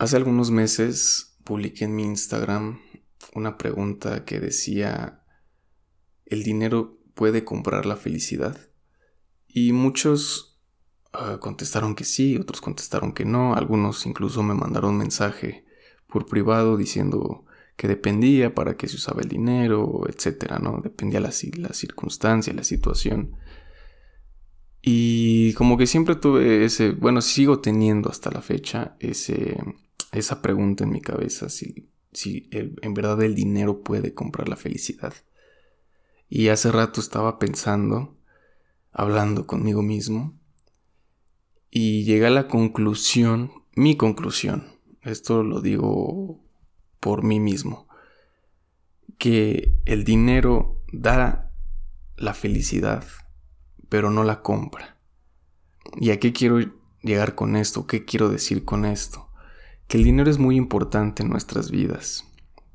Hace algunos meses publiqué en mi Instagram una pregunta que decía, ¿el dinero puede comprar la felicidad? Y muchos ah, contestaron que sí, otros contestaron que no, algunos incluso me mandaron mensaje por privado diciendo que dependía para qué se usaba el dinero, etcétera, ¿no? Dependía la, la circunstancia, la situación. Y como que siempre tuve ese, bueno, sigo teniendo hasta la fecha ese, esa pregunta en mi cabeza, si, si en verdad el dinero puede comprar la felicidad. Y hace rato estaba pensando, hablando conmigo mismo, y llegué a la conclusión, mi conclusión, esto lo digo por mí mismo, que el dinero da la felicidad, pero no la compra. ¿Y a qué quiero llegar con esto? ¿Qué quiero decir con esto? Que el dinero es muy importante en nuestras vidas.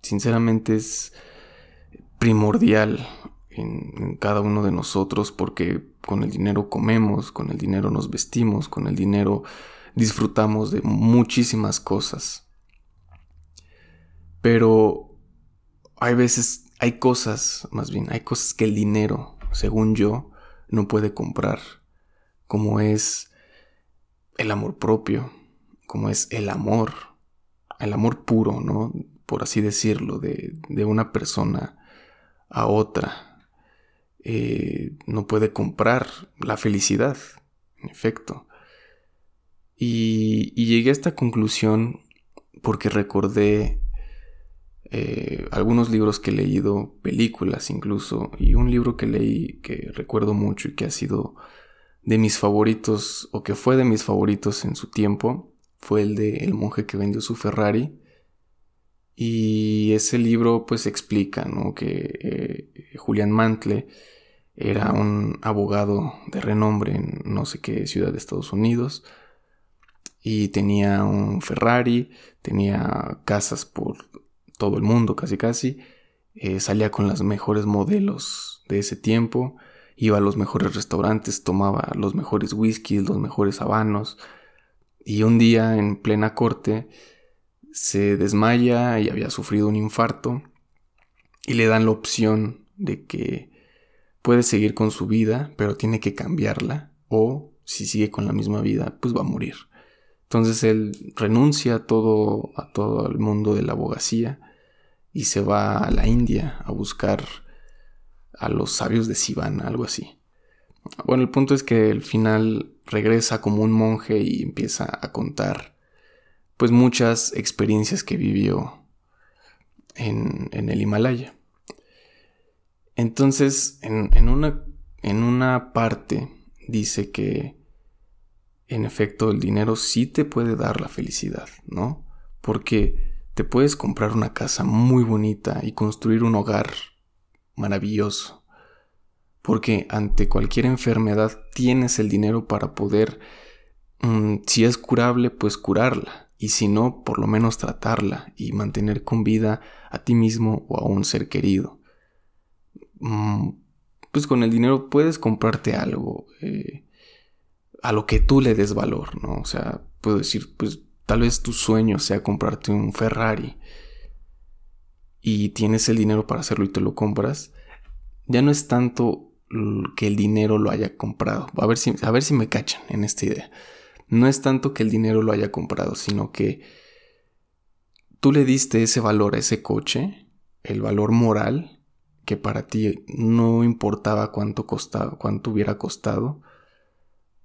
Sinceramente es primordial en, cada uno de nosotros porque con el dinero comemos, con el dinero nos vestimos, con el dinero disfrutamos de muchísimas cosas. Pero hay veces, hay cosas, más bien, hay cosas que el dinero, según yo, no puede comprar, como es el amor propio, como es el amor, el amor puro, ¿no? Por así decirlo, de, una persona a otra. Eh, no puede comprar la felicidad, en efecto. Y, llegué a esta conclusión porque recordé eh, algunos libros que he leído, películas incluso, y un libro que leí que recuerdo mucho y que ha sido de mis favoritos, o que fue de mis favoritos en su tiempo, fue el de El monje que vendió su Ferrari. Y ese libro pues explica ¿no? que eh, Julián Mantle era un abogado de renombre en no sé qué ciudad de Estados Unidos y tenía un Ferrari, tenía casas por todo el mundo casi casi, eh, salía con las mejores modelos de ese tiempo, iba a los mejores restaurantes, tomaba los mejores whiskies, los mejores habanos, y un día en plena corte se desmaya y había sufrido un infarto y le dan la opción de que puede seguir con su vida, pero tiene que cambiarla o si sigue con la misma vida, pues va a morir. Entonces él renuncia a todo, a todo el mundo de la abogacía y se va a la India a buscar a los sabios de Sivan, algo así. Bueno, el punto es que al final regresa como un monje y empieza a contar pues muchas experiencias que vivió en, el Himalaya. Entonces, en, una, en una parte dice que en efecto el dinero sí te puede dar la felicidad, ¿no? Porque te puedes comprar una casa muy bonita y construir un hogar maravilloso porque ante cualquier enfermedad tienes el dinero para poder, mm, si es curable, pues curarla, y si no, por lo menos tratarla y mantener con vida a ti mismo o a un ser querido. Mm, pues con el dinero puedes comprarte algo eh, a lo que tú le des valor, ¿no? O sea, puedo decir, pues tal vez tu sueño sea comprarte un Ferrari y tienes el dinero para hacerlo y te lo compras, ya no es tanto que el dinero lo haya comprado. A ver si, a ver si me cachan en esta idea. No es tanto que el dinero lo haya comprado, sino que tú le diste ese valor a ese coche, el valor moral, que para ti no importaba cuánto costaba, cuánto hubiera costado,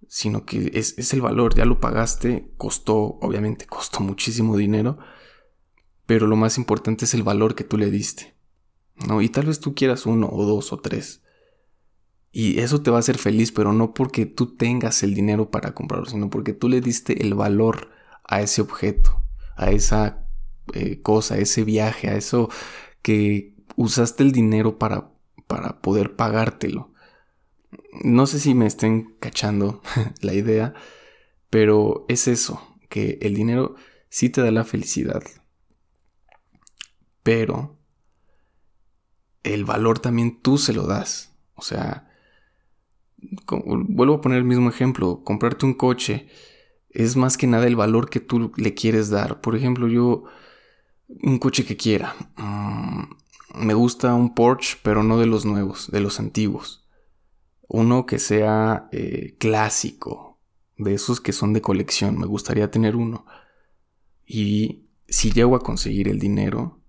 sino que es, es el valor, ya lo pagaste, costó, obviamente costó muchísimo dinero, pero lo más importante es el valor que tú le diste. ¿no? Y tal vez tú quieras uno o dos o tres. Y eso te va a hacer feliz, pero no porque tú tengas el dinero para comprarlo, sino porque tú le diste el valor a ese objeto, a esa eh, cosa, a ese viaje, a eso que usaste el dinero para, para poder pagártelo. No sé si me estén cachando la idea, pero es eso, que el dinero sí te da la felicidad, pero el valor también tú se lo das. O sea, vuelvo a poner el mismo ejemplo, comprarte un coche, es más que nada el valor que tú le quieres dar. Por ejemplo, yo, un coche que quiera. Mm, me gusta un Porsche, pero no de los nuevos, de los antiguos. Uno que sea eh, clásico, de esos que son de colección. Me gustaría tener uno. Y si llego a conseguir el dinero,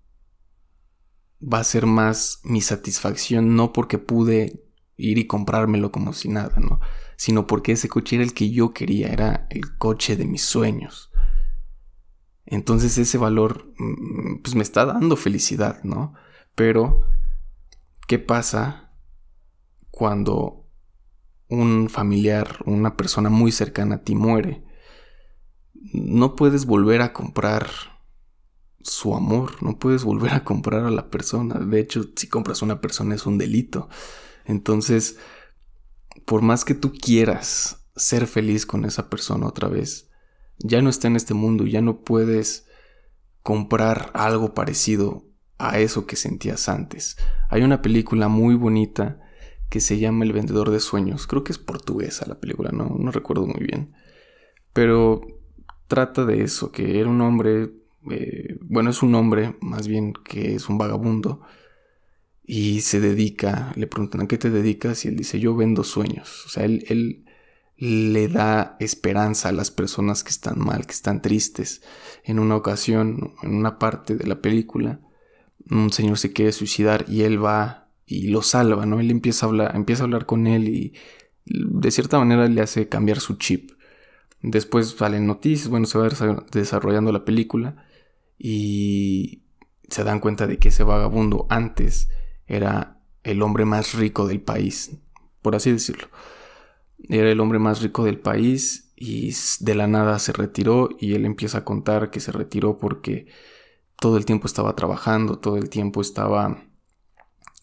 va a ser más mi satisfacción, no porque pude ir y comprármelo como si nada, ¿no? Sino porque ese coche era el que yo quería, era el coche de mis sueños. Entonces ese valor, mm, pues me está dando felicidad, ¿no? Pero, ¿qué pasa cuando un familiar, una persona muy cercana a ti muere? No puedes volver a comprar su amor, no puedes volver a comprar a la persona. De hecho, si compras a una persona es un delito. Entonces, por más que tú quieras ser feliz con esa persona otra vez, ya no está en este mundo, ya no puedes comprar algo parecido a eso que sentías antes. Hay una película muy bonita que se llama El vendedor de sueños. Creo que es portuguesa la película, no, no recuerdo muy bien. Pero trata de eso, que era un hombre, eh, bueno, es un hombre más bien que es un vagabundo y se dedica, le preguntan a qué te dedicas y él dice yo vendo sueños. O sea, él, él le da esperanza a las personas que están mal, que están tristes. En una ocasión, en una parte de la película, un señor se quiere suicidar y él va y lo salva, ¿no? Él empieza a hablar, empieza a hablar con él y de cierta manera le hace cambiar su chip. Después salen noticias, bueno, se va desarrollando la película y se dan cuenta de que ese vagabundo antes era el hombre más rico del país, por así decirlo. Era el hombre más rico del país y de la nada se retiró y él empieza a contar que se retiró porque todo el tiempo estaba trabajando, todo el tiempo estaba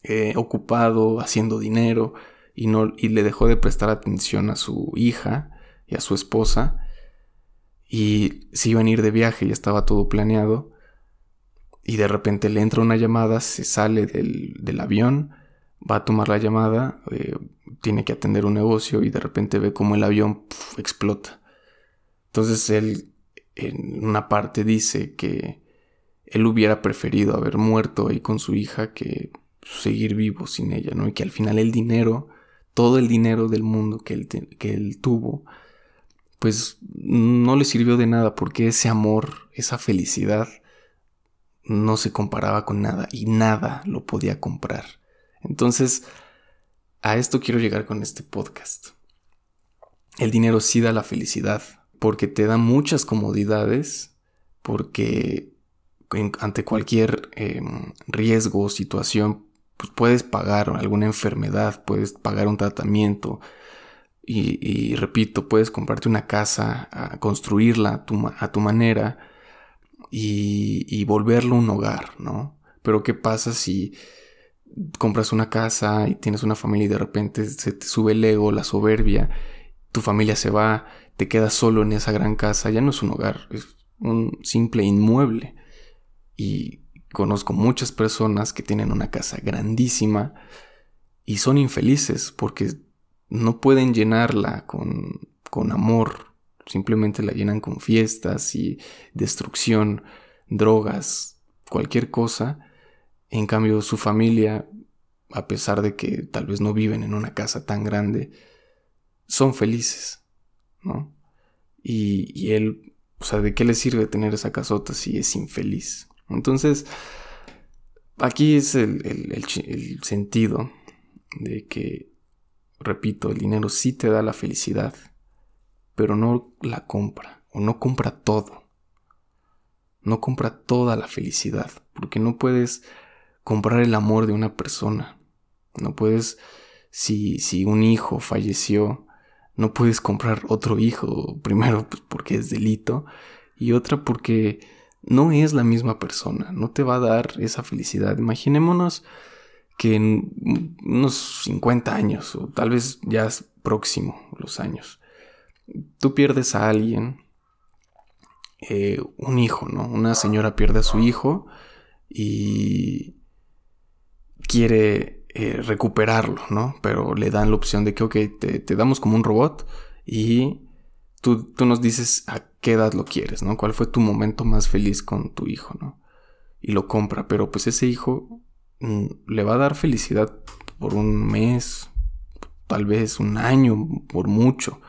eh, ocupado haciendo dinero y, no, y le dejó de prestar atención a su hija y a su esposa y se iban a ir de viaje, ya estaba todo planeado y de repente le entra una llamada, se sale del, avión, va a tomar la llamada, eh, tiene que atender un negocio y de repente ve como el avión explota. Entonces él en una parte dice que él hubiera preferido haber muerto ahí con su hija que seguir vivo sin ella, ¿no? Y que al final el dinero, todo el dinero del mundo que él, que él tuvo, pues no le sirvió de nada porque ese amor, esa felicidad, no se comparaba con nada y nada lo podía comprar. Entonces, a esto quiero llegar con este podcast. El dinero sí da la felicidad, porque te da muchas comodidades, porque ante cualquier em, riesgo o situación, pues puedes pagar alguna enfermedad, puedes pagar un tratamiento. Y, repito, puedes comprarte una casa, construirla a tu, a tu manera y, volverlo un hogar, ¿no? Pero ¿qué pasa si compras una casa y tienes una familia y de repente se te sube el ego, la soberbia, tu familia se va, te quedas solo en esa gran casa, ya no es un hogar, es un simple inmueble. Y conozco muchas personas que tienen una casa grandísima y son infelices porque no pueden llenarla con, con amor, Simplemente la llenan con fiestas y destrucción, drogas, cualquier cosa. En cambio, su familia, a pesar de que tal vez no viven en una casa tan grande, son felices, ¿no? Y, él, o sea, ¿de qué le sirve tener esa casota si es infeliz? Entonces, aquí es el, el sentido de que, repito, el dinero sí te da la felicidad, pero no la compra o no compra todo. No compra toda la felicidad, porque no puedes comprar el amor de una persona. No puedes, si, si un hijo falleció, no puedes comprar otro hijo, primero pues, porque es delito, y otra porque no es la misma persona, no te va a dar esa felicidad. Imaginémonos que en unos 50 años, o tal vez ya es próximo los años, tú pierdes a alguien, eh, un hijo, ¿no? Una señora pierde a su hijo y quiere eh, recuperarlo, ¿no? Pero le dan la opción de que, ok, te, damos como un robot y tú, tú nos dices a qué edad lo quieres, ¿no? ¿Cuál fue tu momento más feliz con tu hijo, ¿no? Y lo compra, pero pues ese hijo mm, le va a dar felicidad por un mes, tal vez un año, por mucho.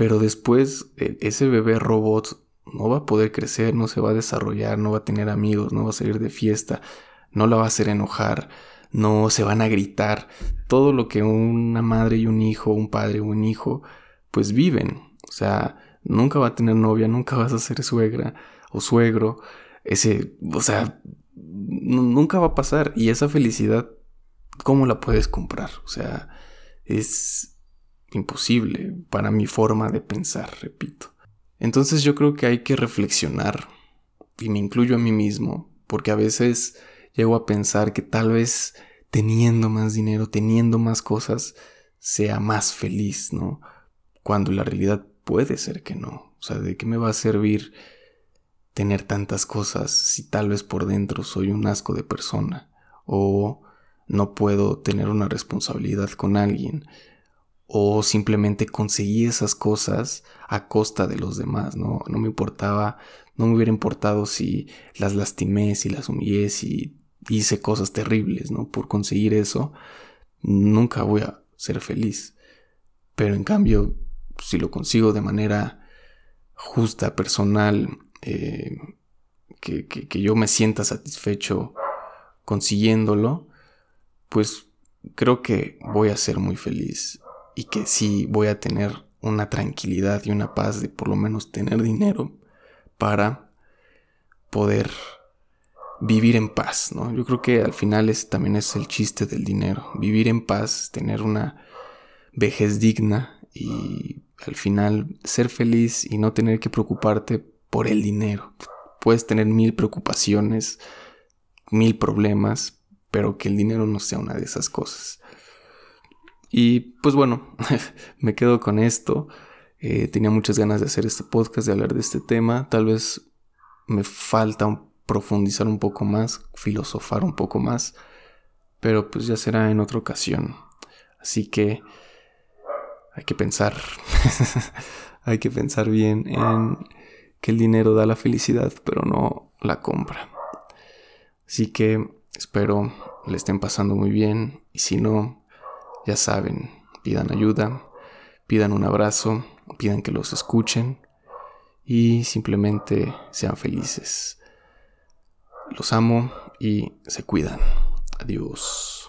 Pero después e, ese bebé robot no va a poder crecer, no se va a desarrollar, no va a tener amigos, no va a salir de fiesta, no la va a hacer enojar, no se van a gritar. Todo lo que una madre y un hijo, un padre o un hijo, pues viven. O sea, nunca va a tener novia, nunca vas a ser suegra o suegro. Ese, o sea, nunca va a pasar. Y esa felicidad, ¿cómo la puedes comprar? O sea, es imposible para mi forma de pensar, repito. Entonces yo creo que hay que reflexionar, y me incluyo a mí mismo, porque a veces llego a pensar que tal vez teniendo más dinero, teniendo más cosas, sea más feliz, ¿no? Cuando la realidad puede ser que no. O sea, ¿de qué me va a servir tener tantas cosas si tal vez por dentro soy un asco de persona? O no puedo tener una responsabilidad con alguien. O simplemente conseguí esas cosas a costa de los demás, ¿no? No me importaba, no me hubiera importado si las lastimé, si las humillé, si hice cosas terribles, ¿no? Por conseguir eso, nunca voy a ser feliz. Pero en cambio, si lo consigo de manera justa, personal, eh, que, que yo me sienta satisfecho consiguiéndolo, pues creo que voy a ser muy feliz y que sí voy a tener una tranquilidad y una paz de por lo menos tener dinero para poder vivir en paz, ¿no? Yo creo que al final ese también es el chiste del dinero, vivir en paz, tener una vejez digna y al final ser feliz y no tener que preocuparte por el dinero. Puedes tener mil preocupaciones, mil problemas, pero que el dinero no sea una de esas cosas. Y pues bueno, me quedo con esto. Eh, tenía muchas ganas de hacer este podcast, de hablar de este tema. Tal vez me falta un profundizar un poco más, filosofar un poco más, pero pues ya será en otra ocasión. Así que hay que pensar, hay que pensar bien en que el dinero da la felicidad, pero no la compra. Así que espero le estén pasando muy bien y si no, ya saben, pidan ayuda, pidan un abrazo, pidan que los escuchen y simplemente sean felices. Los amo y se cuidan. Adiós.